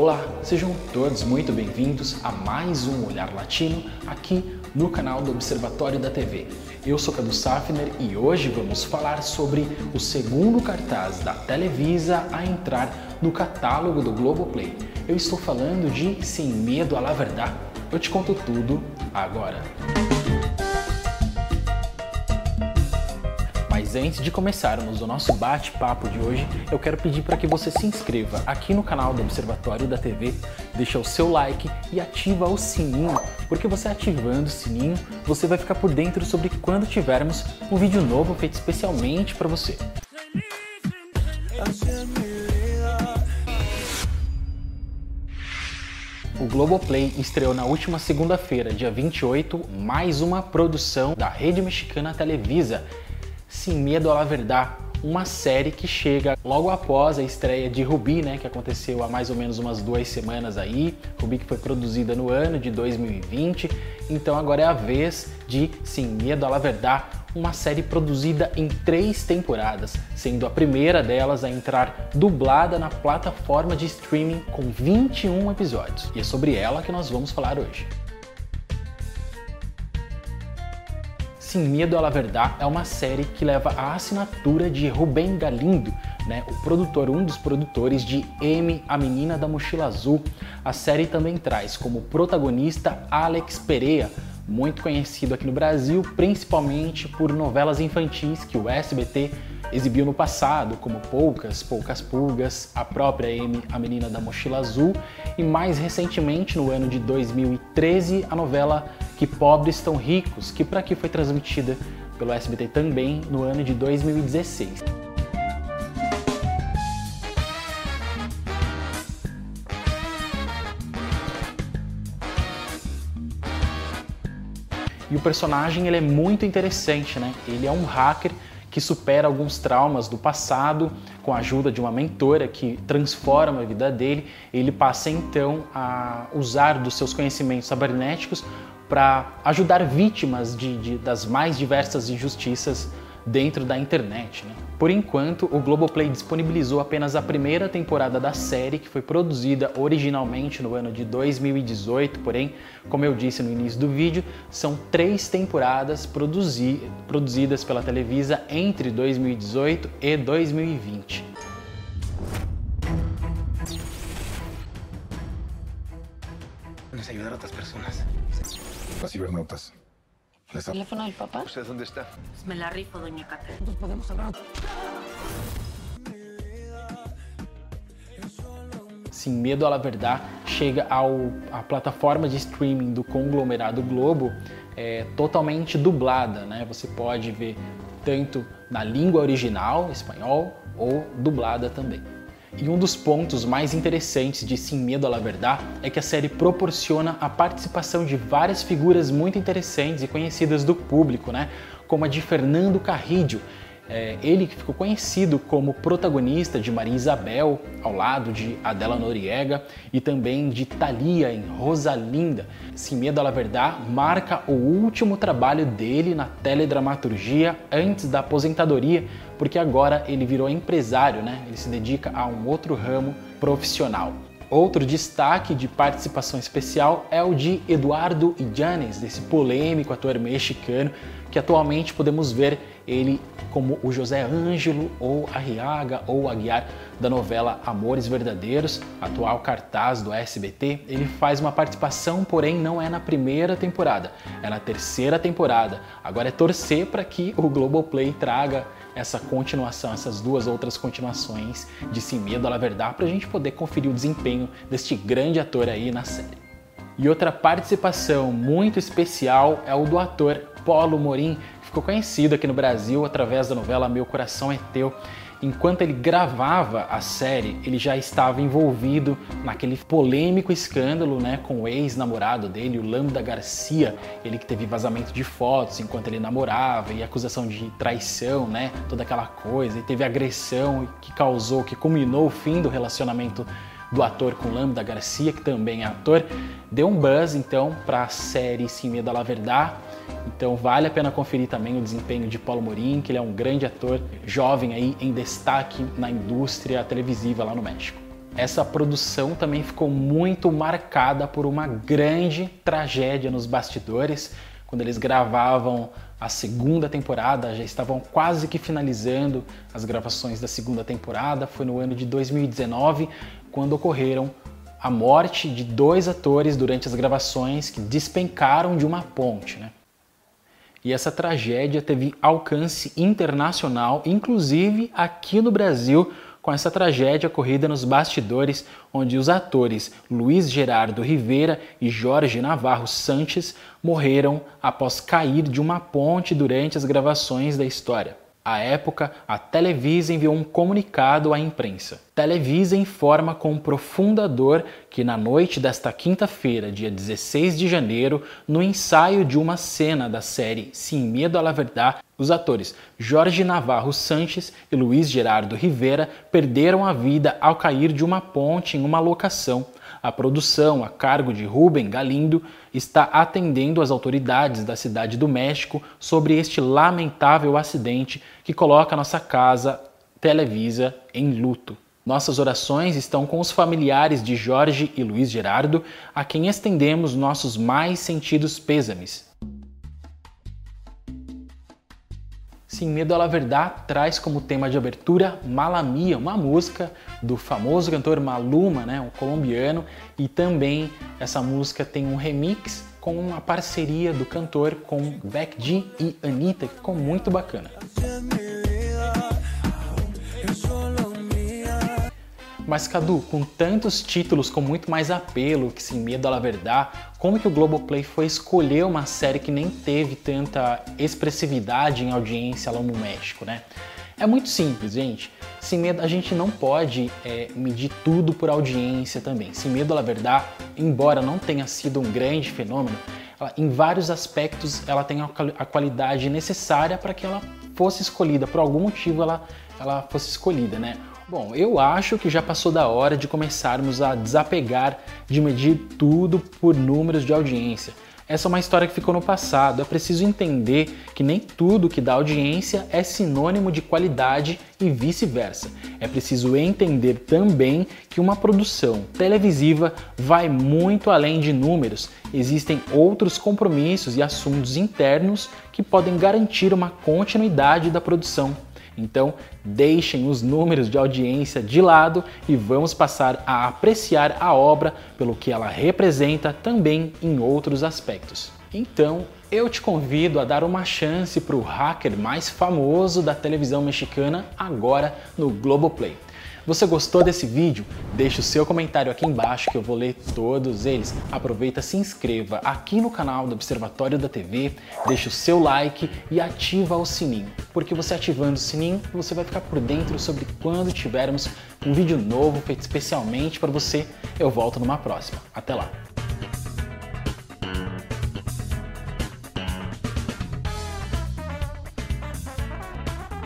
Olá, sejam todos muito bem-vindos a mais um Olhar Latino aqui no canal do Observatório da TV. Eu sou Cadu Safner e hoje vamos falar sobre o segundo cartaz da Televisa a entrar no catálogo do Globoplay. Eu estou falando de Sem Medo à La Verdade. Eu te conto tudo agora. Mas antes de começarmos o nosso bate-papo de hoje, eu quero pedir para que você se inscreva aqui no canal do Observatório da TV, deixa o seu like e ativa o sininho, porque você ativando o sininho, você vai ficar por dentro sobre quando tivermos um vídeo novo feito especialmente para você. O Globoplay estreou na última segunda-feira, dia 28, mais uma produção da rede mexicana Televisa, Sem Medo à Verdade, uma série que chega logo após a estreia de Ruby, né, que aconteceu há mais ou menos umas duas semanas aí. Ruby que foi produzida no ano de 2020, então agora é a vez de Sem Medo à Verdade, uma série produzida em três temporadas, sendo a primeira delas a entrar dublada na plataforma de streaming com 21 episódios. E é sobre ela que nós vamos falar hoje. Sem Medo à La Verdade é uma série que leva a assinatura de Rubem Galindo, né, o produtor, um dos produtores de M, a Menina da Mochila Azul. A série também traz como protagonista Alex Pereira, muito conhecido aqui no Brasil, principalmente por novelas infantis que o SBT exibiu no passado, como Poucas, Poucas Pulgas, a própria M, a Menina da Mochila Azul, e mais recentemente, no ano de 2013, a novela Que Pobres Estão Ricos, que por aqui foi transmitida pelo SBT também no ano de 2016. E o personagem ele é muito interessante, né? Ele é um hacker que supera alguns traumas do passado com a ajuda de uma mentora que transforma a vida dele. Ele passa então a usar dos seus conhecimentos cibernéticos para ajudar vítimas de, de, das mais diversas injustiças dentro da internet. Né? Por enquanto, o Globoplay disponibilizou apenas a primeira temporada da série, que foi produzida originalmente no ano de 2018, porém, como eu disse no início do vídeo, são três temporadas produzi produzidas pela Televisa entre 2018 e 2020. Nos ayudar a otras personas. Las cibernautas. Ha- ¿Teléfono del papá? ¿Usted dónde está? Pues me la rifo, doña Cata. Nos podemos hablar. Sem Medo à La Verdade chega ao, à plataforma de streaming do conglomerado Globo é, totalmente dublada, né? Você pode ver tanto na língua original, espanhol, ou dublada também. E um dos pontos mais interessantes de Sem Medo à Verdade é que a série proporciona a participação de várias figuras muito interessantes e conhecidas do público, né? Como a de Fernando Carrillo, é, ele que ficou conhecido como protagonista de Maria Isabel, ao lado de Adela Noriega, e também de Thalia em Rosalinda. Sem Medo à Verdade marca o último trabalho dele na teledramaturgia antes da aposentadoria, porque agora ele virou empresário, né? ele se dedica a um outro ramo profissional. Outro destaque de participação especial é o de Eduardo Illanes, desse polêmico ator mexicano, que atualmente podemos ver ele como o José Ângelo ou Arriaga ou Aguiar da novela Amores Verdadeiros, atual cartaz do SBT. Ele faz uma participação, porém não é na primeira temporada, é na terceira temporada. Agora é torcer para que o Globoplay traga essa continuação, essas duas outras continuações de Sem Medo à Verdade, para a gente poder conferir o desempenho deste grande ator aí na série. E outra participação muito especial é o do ator Paulo Morim, que ficou conhecido aqui no Brasil através da novela Meu Coração é Teu. Enquanto ele gravava a série, ele já estava envolvido naquele polêmico escândalo né, com o ex-namorado dele, o Lambda Garcia, ele que teve vazamento de fotos enquanto ele namorava e acusação de traição, né, toda aquela coisa, e teve agressão que causou, que culminou o fim do relacionamento do ator com Lambda Garcia, que também é ator, deu um buzz então para a série Sem Medo à La Verdade. Então vale a pena conferir também o desempenho de Paulo Morim, que ele é um grande ator, jovem aí em destaque na indústria televisiva lá no México. essa produção também ficou muito marcada por uma grande tragédia nos bastidores, quando eles gravavam a segunda temporada, já estavam quase que finalizando as gravações da segunda temporada, foi no ano de 2019, quando ocorreram a morte de dois atores durante as gravações que despencaram de uma ponte. Né? E essa tragédia teve alcance internacional, inclusive aqui no Brasil, com essa tragédia ocorrida nos bastidores, onde os atores Luiz Gerardo Rivera e Jorge Navarro Sanches morreram após cair de uma ponte durante as gravações da história. À época, a Televisa enviou um comunicado à imprensa. Televisa informa com profunda dor que na noite desta quinta-feira, dia 16 de janeiro, no ensaio de uma cena da série Sim Medo à la Verdade, os atores Jorge Navarro Sanches e Luiz Gerardo Rivera perderam a vida ao cair de uma ponte em uma locação. A produção, a cargo de Rubem Galindo, está atendendo as autoridades da cidade do México sobre este lamentável acidente que coloca nossa casa Televisa em luto. Nossas orações estão com os familiares de Jorge e Luiz Gerardo, a quem estendemos nossos mais sentidos pêsames. Sem Medo à Verdade traz como tema de abertura Malamia, uma música do famoso cantor Maluma, né, um colombiano, e também essa música tem um remix com uma parceria do cantor com Beck G e Anitta, que ficou muito bacana. Mas Cadu, com tantos títulos com muito mais apelo que Sem Medo à Verdade, como que o Globoplay foi escolher uma série que nem teve tanta expressividade em audiência lá no México, né? É muito simples, gente. Sem medo, a gente não pode é, medir tudo por audiência também. Sem medo à verdade, embora não tenha sido um grande fenômeno, ela, em vários aspectos ela tem a, qualidade necessária para que ela fosse escolhida. Por algum motivo ela, ela fosse escolhida, né? Bom, eu acho que já passou da hora de começarmos a desapegar de medir tudo por números de audiência. Essa é uma história que ficou no passado. É preciso entender que nem tudo que dá audiência é sinônimo de qualidade e vice-versa. É preciso entender também que uma produção televisiva vai muito além de números. Existem outros compromissos e assuntos internos que podem garantir uma continuidade da produção. Então, deixem os números de audiência de lado e vamos passar a apreciar a obra pelo que ela representa também em outros aspectos. Então, eu te convido a dar uma chance para o hacker mais famoso da televisão mexicana agora no Globoplay. Você gostou desse vídeo? Deixe o seu comentário aqui embaixo que eu vou ler todos eles. Aproveita, se inscreva aqui no canal do Observatório da TV, deixe o seu like e ativa o sininho, porque você ativando o sininho você vai ficar por dentro sobre quando tivermos um vídeo novo feito especialmente para você. Eu volto numa próxima. Até lá!